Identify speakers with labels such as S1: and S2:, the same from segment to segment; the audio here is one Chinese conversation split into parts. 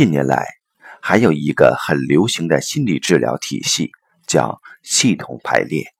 S1: 近年来，还有一个很流行的心理治疗体系，叫系统排列。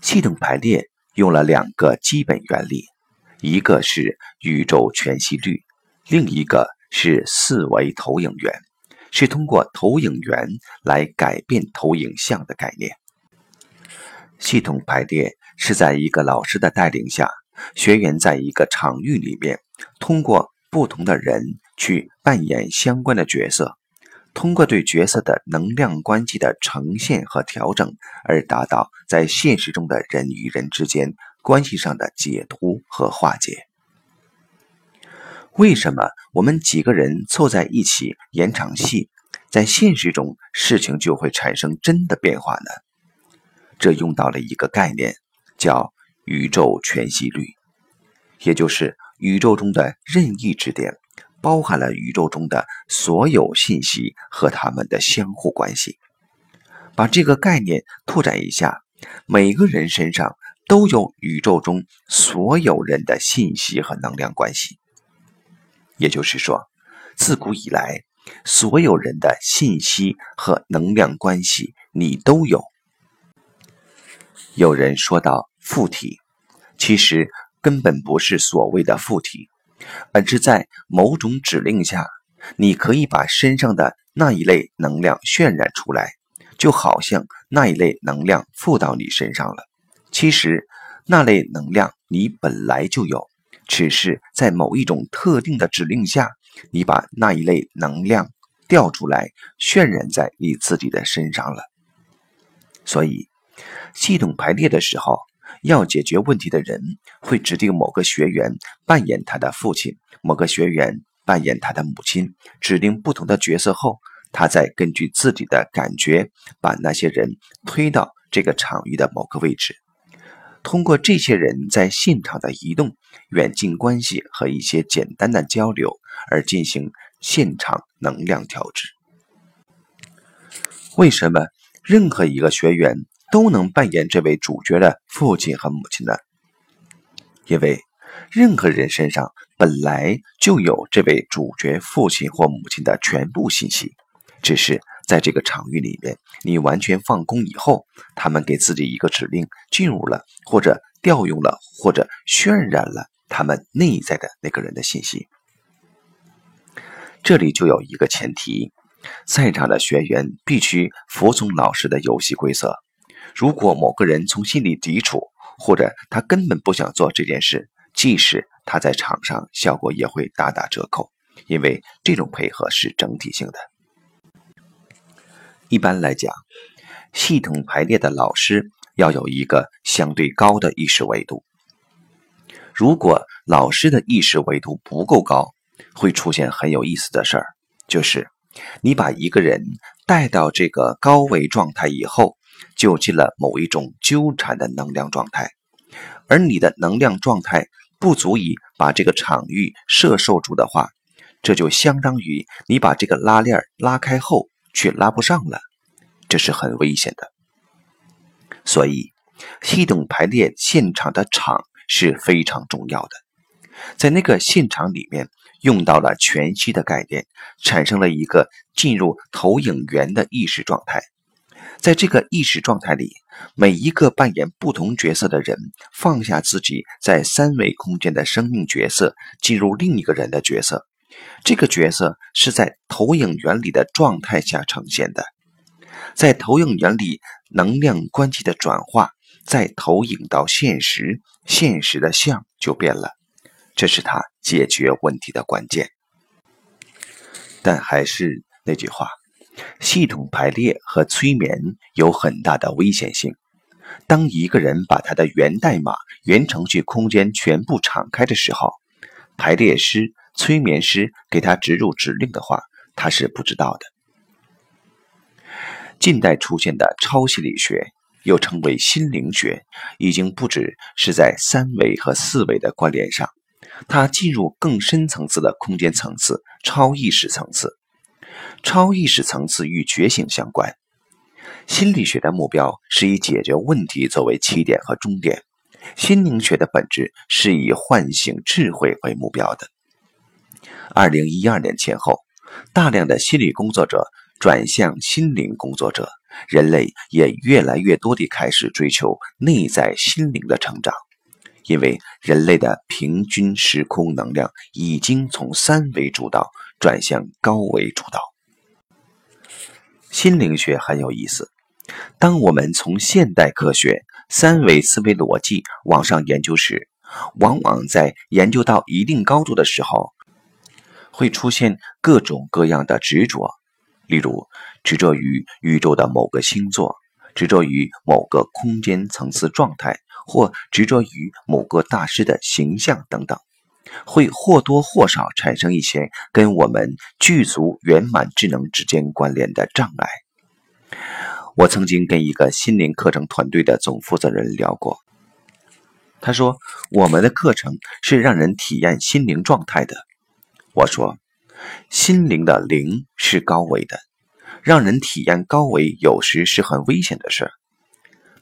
S1: 系统排列用了两个基本原理，一个是宇宙全息律，另一个是四维投影源，是通过投影源来改变投影像的概念。系统排列是在一个老师的带领下，学员在一个场域里面，通过不同的人去扮演相关的角色，通过对角色的能量关系的呈现和调整，而达到在现实中的人与人之间关系上的解脱和化解。为什么我们几个人凑在一起演场戏，在现实中事情就会产生真的变化呢？这用到了一个概念，叫宇宙全息律，也就是宇宙中的任意之点，包含了宇宙中的所有信息和它们的相互关系。把这个概念拓展一下，每个人身上都有宇宙中所有人的信息和能量关系。也就是说，自古以来，所有人的信息和能量关系你都有。有人说到附体，其实根本不是所谓的附体，而是在某种指令下，你可以把身上的那一类能量渲染出来，就好像那一类能量附到你身上了。其实那类能量你本来就有，只是在某一种特定的指令下，你把那一类能量调出来，渲染在你自己的身上了。所以。系统排列的时候，要解决问题的人会指定某个学员扮演他的父亲，某个学员扮演他的母亲，指定不同的角色后，他再根据自己的感觉把那些人推到这个场域的某个位置，通过这些人在现场的移动、远近关系和一些简单的交流而进行现场能量调制。为什么任何一个学员？都能扮演这位主角的父亲和母亲呢？因为任何人身上本来就有这位主角父亲或母亲的全部信息，只是在这个场域里面，你完全放空以后，他们给自己一个指令，进入了或者调用了或者渲染了他们内在的那个人的信息。这里就有一个前提，在场的学员必须服从老师的游戏规则。如果某个人从心里抵触，或者他根本不想做这件事，即使他在场上效果也会大打折扣，因为这种配合是整体性的。一般来讲，系统排列的老师要有一个相对高的意识维度。如果老师的意识维度不够高，会出现很有意思的事儿，就是你把一个人带到这个高维状态以后。就进了某一种纠缠的能量状态，而你的能量状态不足以把这个场域摄受住的话，这就相当于你把这个拉链拉开后却拉不上了，这是很危险的。所以，系统排列现场的场是非常重要的，在那个现场里面用到了全息的概念，产生了一个进入投影源的意识状态。在这个意识状态里，每一个扮演不同角色的人放下自己在三维空间的生命角色，进入另一个人的角色。这个角色是在投影原理的状态下呈现的，在投影原理能量关系的转化，再投影到现实，现实的像就变了。这是他解决问题的关键。但还是那句话。系统排列和催眠有很大的危险性。当一个人把他的源代码、源程序空间全部敞开的时候，排列师、催眠师给他植入指令的话，他是不知道的。近代出现的超心理学，又称为心灵学，已经不只是在三维和四维的关联上，它进入更深层次的空间层次、超意识层次。超意识层次与觉醒相关。心理学的目标是以解决问题作为起点和终点，心灵学的本质是以唤醒智慧为目标的。二零一二年前后，大量的心理工作者转向心灵工作者，人类也越来越多地开始追求内在心灵的成长，因为人类的平均时空能量已经从三维主导转向高维主导。心灵学很有意思，当我们从现代科学三维思维逻辑往上研究时，往往在研究到一定高度的时候。会出现各种各样的执着，例如执着于宇宙的某个星座，执着于某个空间层次状态，或执着于某个大师的形象等等，会或多或少产生一些跟我们具足圆满智能之间关联的障碍。我曾经跟一个心灵课程团队的总负责人聊过，他说：“我们的课程是让人体验心灵状态的。”我说，心灵的灵是高维的，让人体验高维有时是很危险的事儿。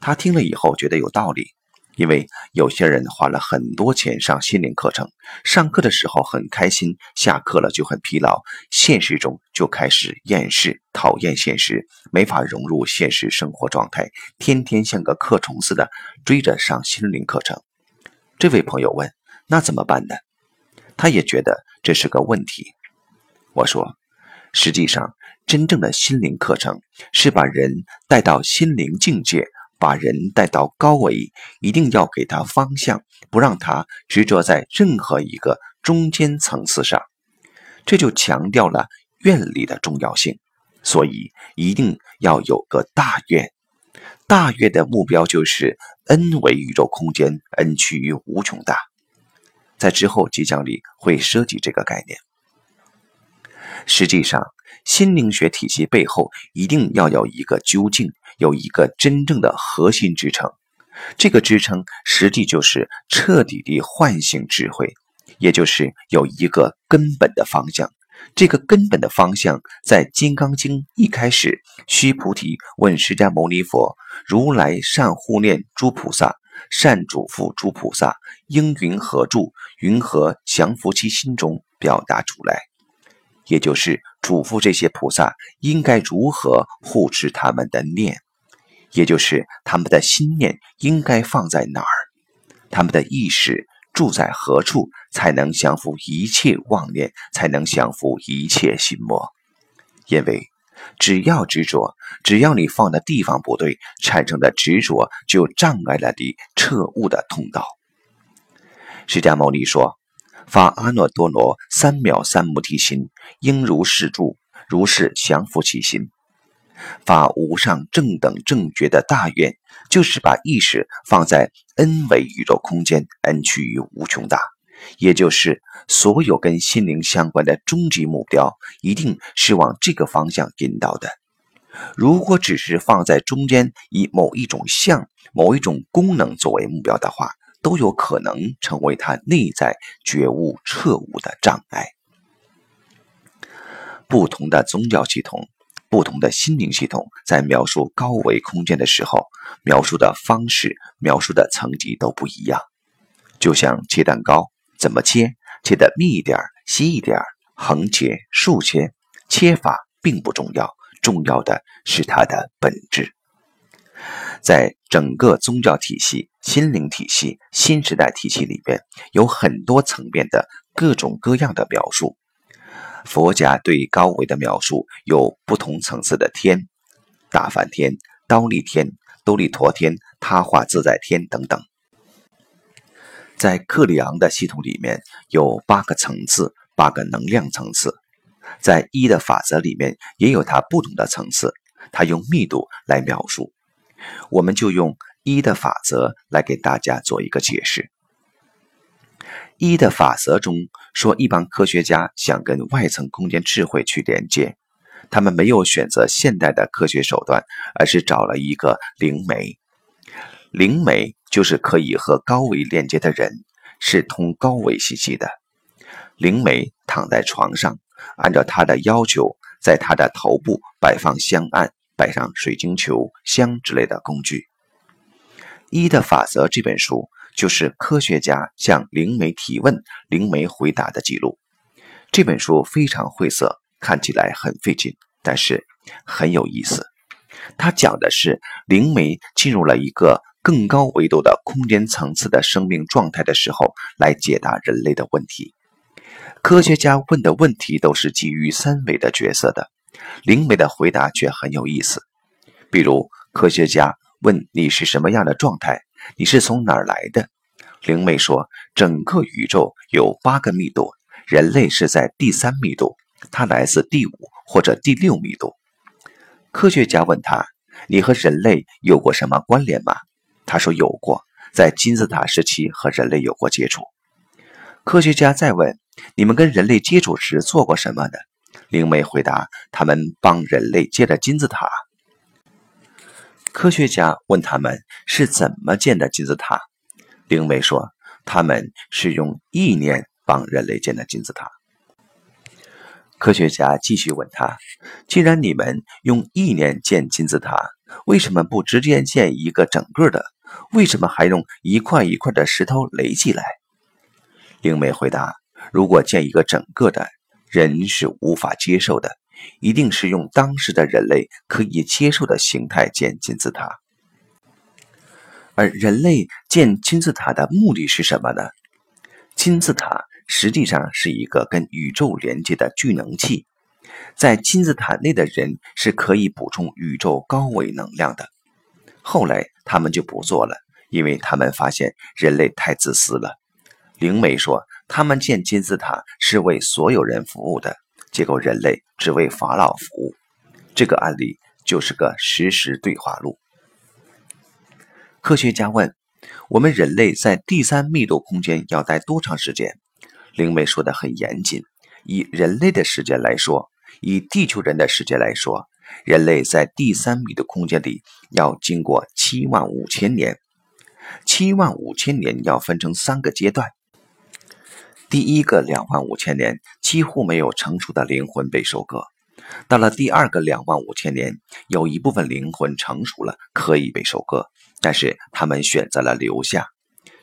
S1: 他听了以后觉得有道理，因为有些人花了很多钱上心灵课程，上课的时候很开心，下课了就很疲劳，现实中就开始厌世、讨厌现实，没法融入现实生活状态，天天像个克虫似的追着上心灵课程。这位朋友问：“那怎么办呢？”他也觉得这是个问题。我说，实际上，真正的心灵课程是把人带到心灵境界，把人带到高维，一定要给他方向，不让他执着在任何一个中间层次上。这就强调了愿力的重要性。所以，一定要有个大愿。大愿的目标就是 n 为宇宙空间，n 趋于无穷大。在之后几讲里会涉及这个概念。实际上，心灵学体系背后一定要有一个究竟，有一个真正的核心支撑。这个支撑实际就是彻底的唤醒智慧，也就是有一个根本的方向。这个根本的方向在《金刚经》一开始，须菩提问释迦牟尼佛：“如来善护念诸菩萨。”善嘱咐诸菩萨应云何住？云何降伏其心中？表达出来，也就是嘱咐这些菩萨应该如何护持他们的念，也就是他们的心念应该放在哪儿，他们的意识住在何处，才能降服一切妄念，才能降服一切心魔，因为。只要执着，只要你放的地方不对，产生的执着就障碍了你彻悟的通道。释迦牟尼说：“发阿耨多罗三藐三菩提心，应如是住，如是降伏其心。发无上正等正觉的大愿，就是把意识放在 n 维宇宙空间，n 趋于无穷大。”也就是所有跟心灵相关的终极目标，一定是往这个方向引导的。如果只是放在中间，以某一种相、某一种功能作为目标的话，都有可能成为他内在觉悟彻悟的障碍。不同的宗教系统、不同的心灵系统，在描述高维空间的时候，描述的方式、描述的层级都不一样。就像切蛋糕。怎么切？切的密一点、稀一点，横切、竖切，切法并不重要，重要的是它的本质。在整个宗教体系、心灵体系、新时代体系里边，有很多层面的各种各样的描述。佛家对高维的描述有不同层次的天、大梵天、刀立天、兜利陀天、他化自在天等等。在克里昂的系统里面有八个层次，八个能量层次。在一的法则里面也有它不同的层次，它用密度来描述。我们就用一的法则来给大家做一个解释。一的法则中说，一帮科学家想跟外层空间智慧去连接，他们没有选择现代的科学手段，而是找了一个灵媒。灵媒就是可以和高维链接的人，是通高维信息的。灵媒躺在床上，按照他的要求，在他的头部摆放香案，摆上水晶球、香之类的工具。《一的法则》这本书就是科学家向灵媒提问、灵媒回答的记录。这本书非常晦涩，看起来很费劲，但是很有意思。它讲的是灵媒进入了一个更高维度的空间层次的生命状态的时候，来解答人类的问题。科学家问的问题都是基于三维的角色的，灵媒的回答却很有意思。比如，科学家问你是什么样的状态，你是从哪儿来的？灵媒说，整个宇宙有八个密度，人类是在第三密度，它来自第五或者第六密度。科学家问他，你和人类有过什么关联吗？他说有过，在金字塔时期和人类有过接触。科学家再问。你们跟人类接触时做过什么呢？灵媒回答：“他们帮人类建了金字塔。”科学家问他们是怎么建的金字塔。灵媒说：“他们是用意念帮人类建的金字塔。”科学家继续问他：“既然你们用意念建金字塔，为什么不直接建一个整个的？为什么还用一块一块的石头垒起来？”灵媒回答。如果建一个整个的，人是无法接受的，一定是用当时的人类可以接受的形态建金字塔。而人类建金字塔的目的是什么呢？金字塔实际上是一个跟宇宙连接的聚能器，在金字塔内的人是可以补充宇宙高维能量的。后来他们就不做了，因为他们发现人类太自私了。灵媒说。他们建金字塔是为所有人服务的，结果人类只为法老服务。这个案例就是个实时对话录。科学家问：“我们人类在第三密度空间要待多长时间？”灵媒说的很严谨：以人类的时间来说，以地球人的时间来说，人类在第三密度空间里要经过七万五千年。七万五千年要分成三个阶段。第一个两万五千年几乎没有成熟的灵魂被收割，到了第二个两万五千年，有一部分灵魂成熟了，可以被收割，但是他们选择了留下。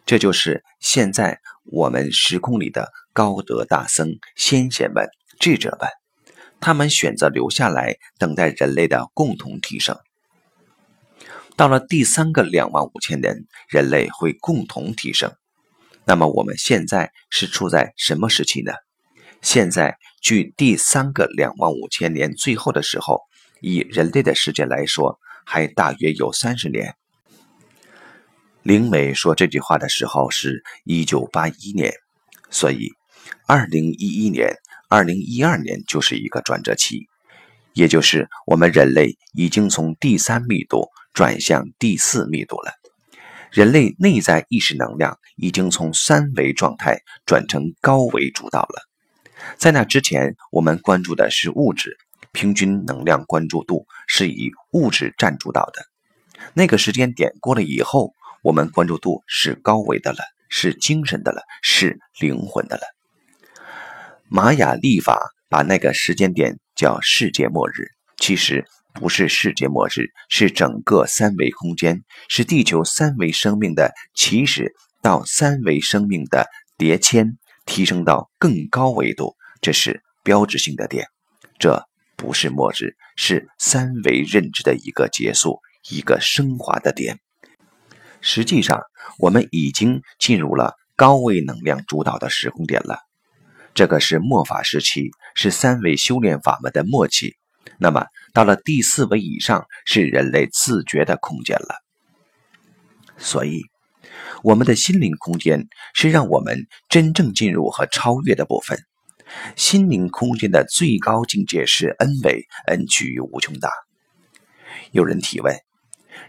S1: 这就是现在我们时空里的高德大僧、先贤们、智者们，他们选择留下来，等待人类的共同提升。到了第三个两万五千年，人类会共同提升。那么我们现在是处在什么时期呢？现在距第三个两万五千年最后的时候，以人类的时间来说，还大约有三十年。灵美说这句话的时候是一九八一年，所以二零一一年、二零一二年就是一个转折期，也就是我们人类已经从第三密度转向第四密度了。人类内在意识能量已经从三维状态转成高维主导了。在那之前，我们关注的是物质，平均能量关注度是以物质占主导的。那个时间点过了以后，我们关注度是高维的了，是精神的了，是灵魂的了。玛雅历法把那个时间点叫世界末日，其实。不是世界末日，是整个三维空间，是地球三维生命的起始到三维生命的叠迁，提升到更高维度，这是标志性的点。这不是末日，是三维认知的一个结束，一个升华的点。实际上，我们已经进入了高维能量主导的时空点了。这个是末法时期，是三维修炼法门的末期。那么，到了第四维以上，是人类自觉的空间了。所以，我们的心灵空间是让我们真正进入和超越的部分。心灵空间的最高境界是 N 维，N 趋于无穷大。有人提问：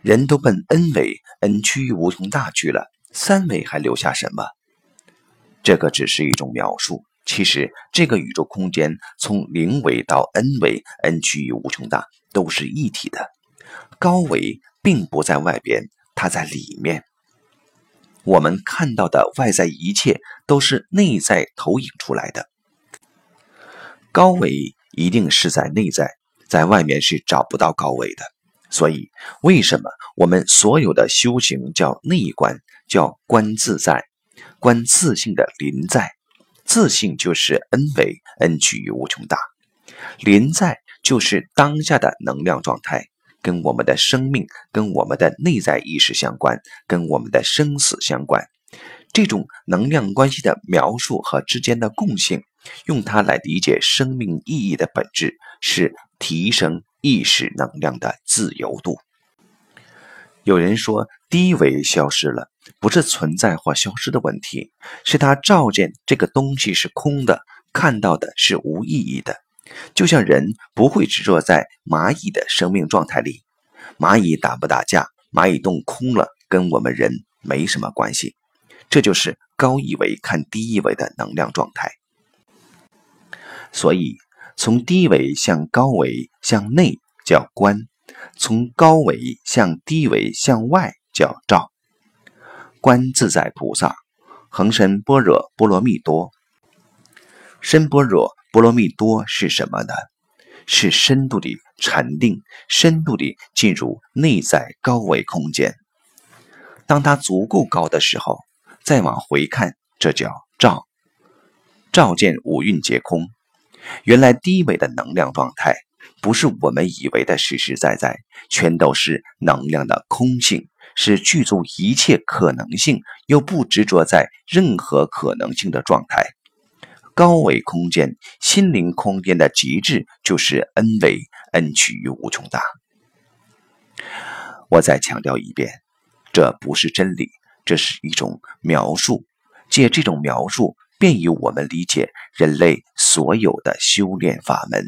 S1: 人都奔 N 维，N 趋于无穷大去了，三维还留下什么？这个只是一种描述。其实，这个宇宙空间从零维到 n 维，n 趋于无穷大，都是一体的。高维并不在外边，它在里面。我们看到的外在一切都是内在投影出来的。高维一定是在内在，在外面是找不到高维的。所以，为什么我们所有的修行叫内观，叫观自在，观自性的临在？自信就是 n 维，n 趋于无穷大。临在就是当下的能量状态，跟我们的生命、跟我们的内在意识相关，跟我们的生死相关。这种能量关系的描述和之间的共性，用它来理解生命意义的本质，是提升意识能量的自由度。有人说，低维消失了，不是存在或消失的问题，是他照见这个东西是空的，看到的是无意义的。就像人不会执着在蚂蚁的生命状态里，蚂蚁打不打架，蚂蚁洞空了，跟我们人没什么关系。这就是高一维看低一维的能量状态。所以，从低维向高维向内叫观。从高维向低维向外叫照，观自在菩萨，恒深般若波罗蜜多。深般若波罗蜜多是什么呢？是深度的禅定，深度的进入内在高维空间。当它足够高的时候，再往回看，这叫照，照见五蕴皆空。原来低维的能量状态。不是我们以为的实实在在，全都是能量的空性，是具足一切可能性又不执着在任何可能性的状态。高维空间、心灵空间的极致就是恩维，恩趋于无穷大。我再强调一遍，这不是真理，这是一种描述。借这种描述，便于我们理解人类所有的修炼法门。